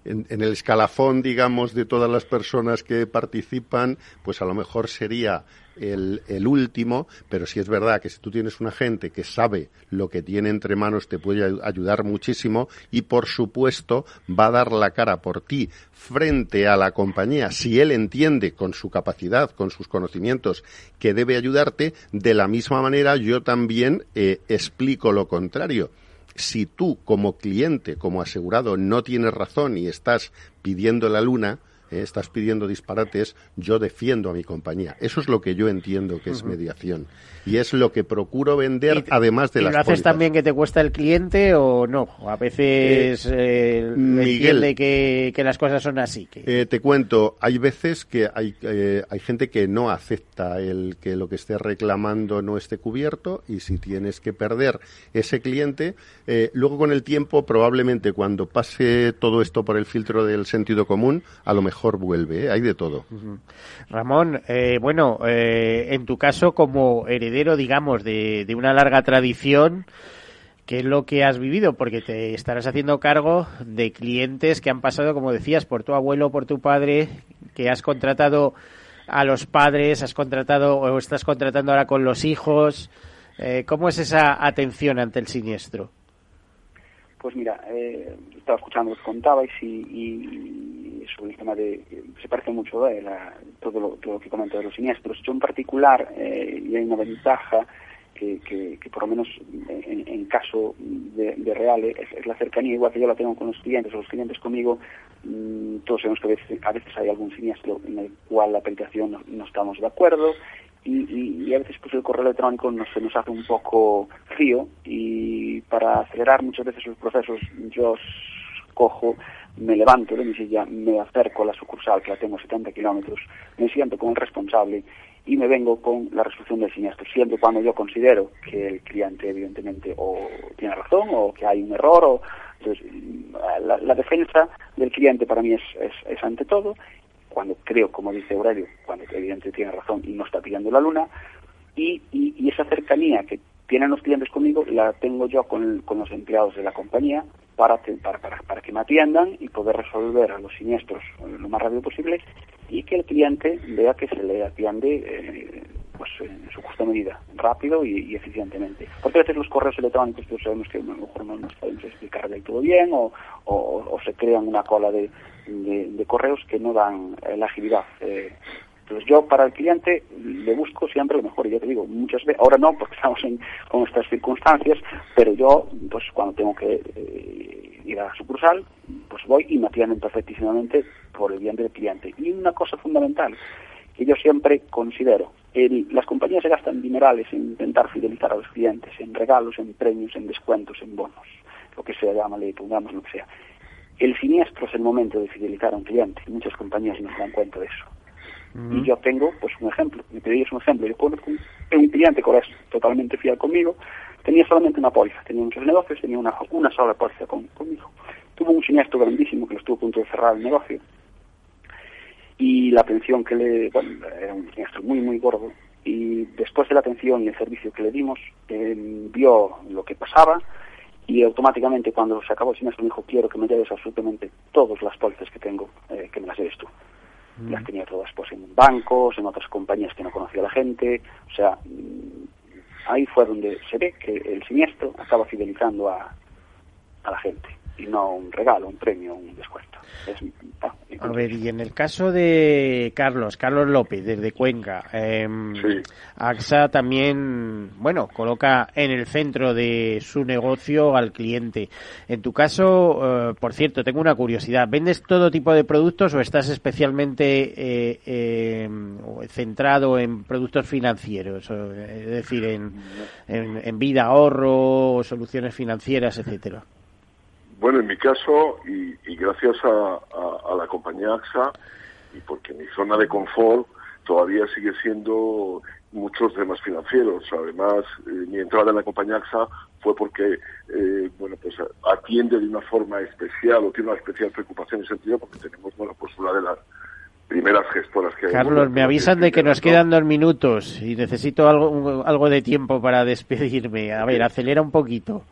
en, el escalafón, digamos, de todas las personas que participan, pues a lo mejor sería el, el, último, pero sí es verdad que si tú tienes un agente que sabe lo que tiene entre manos, te puede ayudar muchísimo y, por supuesto, va a dar la cara por ti frente a la compañía, si él entiende con su capacidad, con sus conocimientos, que debe ayudarte, de la misma manera yo también eh, explico lo contrario. Si tú como cliente, como asegurado, no tienes razón y estás pidiendo la luna, eh, estás pidiendo disparates, yo defiendo a mi compañía. Eso es lo que yo entiendo que es mediación. Y es lo que procuro vender además de ¿y las lo haces también que te cuesta el cliente o no? A veces eh, eh entiende que, que, las cosas son así. Que... Eh, te cuento, hay veces que hay, hay gente que no acepta el que lo que esté reclamando no esté cubierto y si tienes que perder ese cliente, luego con el tiempo probablemente cuando pase todo esto por el filtro del sentido común, a lo mejor mejor vuelve, ¿eh? hay de todo. Ramón, eh, bueno, eh, en tu caso como heredero, digamos, de, de una larga tradición, ¿Qué es lo que has vivido? Porque te estarás haciendo cargo de clientes que han pasado, como decías, por tu abuelo, por tu padre, que has contratado a los padres, has contratado o estás contratando ahora con los hijos. ¿Cómo es esa atención ante el siniestro? Pues mira, eh, estaba escuchando lo que contabais y, y, sobre el tema de... Se parece mucho la, todo, lo, que comento de los siniestros. Yo en particular, eh, y hay una ventaja que, que, que por lo menos en, en caso de, de Reale es, la cercanía, igual que yo la tengo con los clientes o los clientes conmigo, mmm, todos sabemos que a veces, a veces hay algún siniestro en el cual la aplicación no estamos de acuerdo y, y, y, a veces pues el correo electrónico nos, se nos hace un poco frío y para acelerar muchas veces los procesos yo cojo, me levanto de mi silla, me acerco a la sucursal que la tengo a 70 kilómetros, me siento con el responsable y me vengo con la resolución del siniestro, siempre cuando yo considero que el cliente evidentemente o tiene razón o que hay un error o entonces la, la defensa del cliente para mí es, es, es ante todo cuando creo, como dice Aurelio, cuando evidentemente tiene razón y no está pillando la luna, y, y, esa cercanía que tienen los clientes conmigo la tengo yo con, con los empleados de la compañía para, para, para, para, que me atiendan y poder resolver a los siniestros lo más rápido posible y que el cliente vea que se le atiende eh, pues en su justa medida, rápido y, y, eficientemente. Porque a veces los correos electrónicos, pues sabemos que a lo mejor no nos podemos explicar del todo bien o, o, o se crean una cola de, de, de, correos que no dan eh, la agilidad. Eh, entonces yo para el cliente le busco siempre lo mejor y ya te digo, muchas veces, ahora no porque [LAUGHS] estamos en, con estas circunstancias, pero yo pues cuando tengo que eh, ir a la sucursal, pues voy y me atienden perfectísimamente por el bien del cliente. Y una cosa fundamental que yo siempre considero, las compañías se gastan dinerales en intentar fidelizar a los clientes, en regalos, en premios, en descuentos, en bonos, lo que sea, llámale, pongamos lo que sea. El siniestro es el momento de fidelizar a un cliente. Muchas compañías no se dan cuenta de eso. Y yo tengo, pues, un ejemplo. Me pedís un ejemplo. Yo conozco un, cliente que es totalmente fiel conmigo. Tenía solamente una póliza. Tenía muchos negocios, tenía una, una sola póliza con, conmigo. Tuvo un siniestro grandísimo que lo estuvo a punto de cerrar el negocio. Y la atención que le... Bueno, era un siniestro muy, muy gordo. Y después de la atención y el servicio que le dimos, vio lo que pasaba, y automáticamente cuando se acabó el siniestro me dijo quiero que me lleves absolutamente todas las pólizas que tengo, eh, que me las lleves tú. Mm. Las tenía todas pues en bancos, en otras compañías que no conocía la gente, o sea, mm, ahí fue donde se ve que el siniestro acaba fidelizando a, a la gente y no un regalo, un premio, un descuento. Es, ah, a ver, y en el caso de Carlos, Carlos López, desde Cuenca, eh, sí. AXA también, bueno, coloca en el centro de su negocio al cliente. En tu caso, eh, por cierto, tengo una curiosidad, ¿vendes todo tipo de productos o estás especialmente eh, eh centrado en productos financieros? Es decir, en, en, en vida, ahorro, soluciones financieras, etcétera. Bueno, en mi caso, y, y gracias a, a, a, la compañía AXA, y porque mi zona de confort todavía sigue siendo muchos temas financieros. Además, eh, mi entrada en la compañía AXA fue porque, eh, bueno, pues atiende de una forma especial o tiene una especial preocupación en ese sentido porque tenemos, bueno, pues una de las primeras gestoras que Carlos, me avisan de que nos quedan dos minutos y necesito algo, algo de tiempo para despedirme. A ver, acelera un poquito.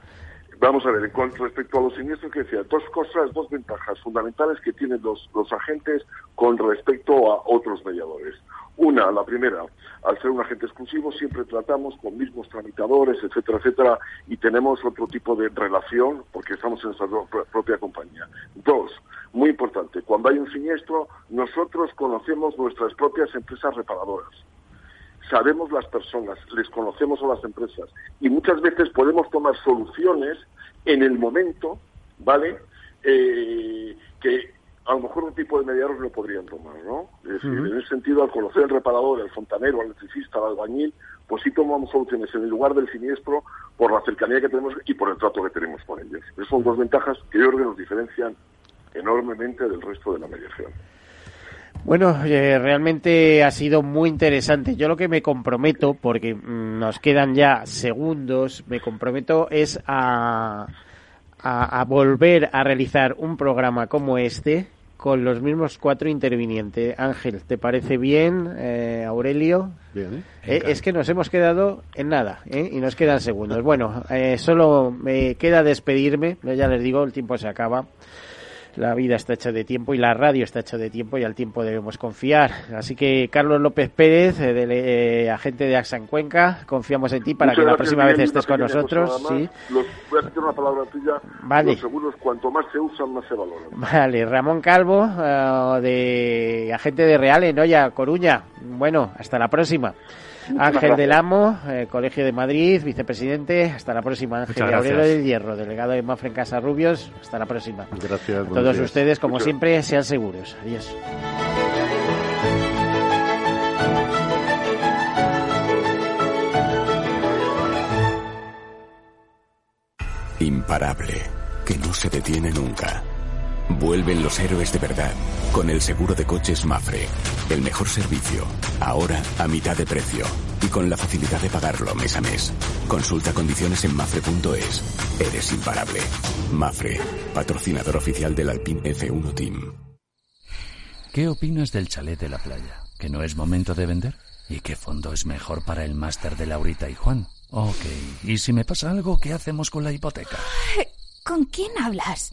Vamos a ver, cuanto respecto a los siniestros, que decía, dos cosas, dos ventajas fundamentales que tienen los, los agentes con respecto a otros mediadores. Una, la primera, al ser un agente exclusivo siempre tratamos con mismos tramitadores, etcétera, etcétera, y tenemos otro tipo de relación porque estamos en nuestra propia compañía. Dos, muy importante, cuando hay un siniestro, nosotros conocemos nuestras propias empresas reparadoras. Sabemos las personas, les conocemos a las empresas y muchas veces podemos tomar soluciones en el momento, ¿vale? Eh, que a lo mejor un tipo de mediadores no podrían tomar, ¿no? Es decir, en ese sentido, al conocer el reparador, el fontanero, el electricista, el albañil, pues sí tomamos soluciones en el lugar del siniestro por la cercanía que tenemos y por el trato que tenemos con ellos. Esas son dos ventajas que yo creo que nos diferencian enormemente del resto de la mediación. Bueno, eh, realmente ha sido muy interesante. Yo lo que me comprometo, porque mm, nos quedan ya segundos, me comprometo es a, a, a volver a realizar un programa como este con los mismos cuatro intervinientes. Ángel, ¿te parece bien, eh, Aurelio? Bien. Eh, es que nos hemos quedado en nada ¿eh? y nos quedan segundos. Bueno, eh, solo me queda despedirme, ya les digo, el tiempo se acaba la vida está hecha de tiempo y la radio está hecha de tiempo y al tiempo debemos confiar. Así que Carlos López Pérez, eh, eh, agente de AXA en Cuenca, confiamos en ti para que la próxima vez estés con nosotros. sí. voy a hacer una palabra tuya. Vale. Los seguros, cuanto más se usan, más se valoran. Vale, Ramón Calvo, eh, de agente de Real en Coruña. Bueno, hasta la próxima. Ángel del Amo, eh, Colegio de Madrid, vicepresidente. Hasta la próxima. Ángel Muchas Aurelio gracias. del Hierro, delegado de Mafre en Casa Rubios. Hasta la próxima. Gracias. buenos Todos días. ustedes, como Muchas- siempre, sean seguros. Adiós. Imparable, que no se detiene nunca. Vuelven los héroes de verdad, con el seguro de coches Mafre. El mejor servicio, ahora a mitad de precio. Y con la facilidad de pagarlo mes a mes. Consulta condiciones en mafre.es. Eres imparable. Mafre, patrocinador oficial del Alpine F1 Team. ¿Qué opinas del chalet de la playa? ¿Que no es momento de vender? ¿Y qué fondo es mejor para el máster de Laurita y Juan? Ok, ¿y si me pasa algo, qué hacemos con la hipoteca? ¿Con quién hablas?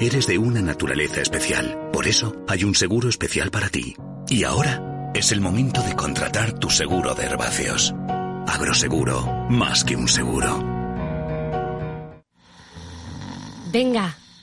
Eres de una naturaleza especial. Por eso hay un seguro especial para ti. Y ahora es el momento de contratar tu seguro de herbáceos. Agroseguro, más que un seguro. Venga,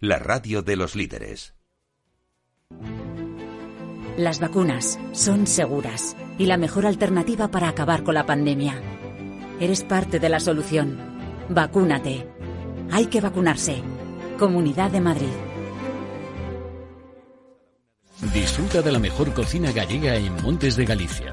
la radio de los líderes. Las vacunas son seguras y la mejor alternativa para acabar con la pandemia. Eres parte de la solución. Vacúnate. Hay que vacunarse. Comunidad de Madrid. Disfruta de la mejor cocina gallega en Montes de Galicia.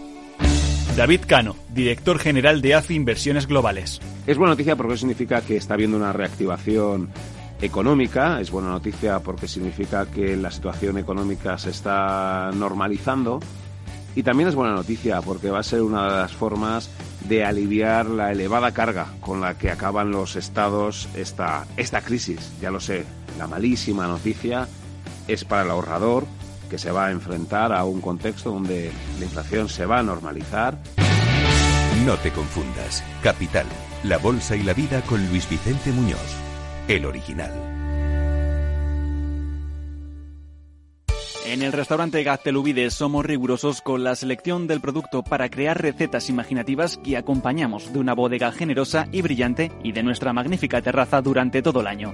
David Cano, director general de AFI Inversiones Globales. Es buena noticia porque significa que está habiendo una reactivación económica, es buena noticia porque significa que la situación económica se está normalizando y también es buena noticia porque va a ser una de las formas de aliviar la elevada carga con la que acaban los estados esta, esta crisis. Ya lo sé, la malísima noticia es para el ahorrador que se va a enfrentar a un contexto donde la inflación se va a normalizar. No te confundas. Capital, la bolsa y la vida con Luis Vicente Muñoz, el original. En el restaurante Gaztelubides somos rigurosos con la selección del producto para crear recetas imaginativas que acompañamos de una bodega generosa y brillante y de nuestra magnífica terraza durante todo el año.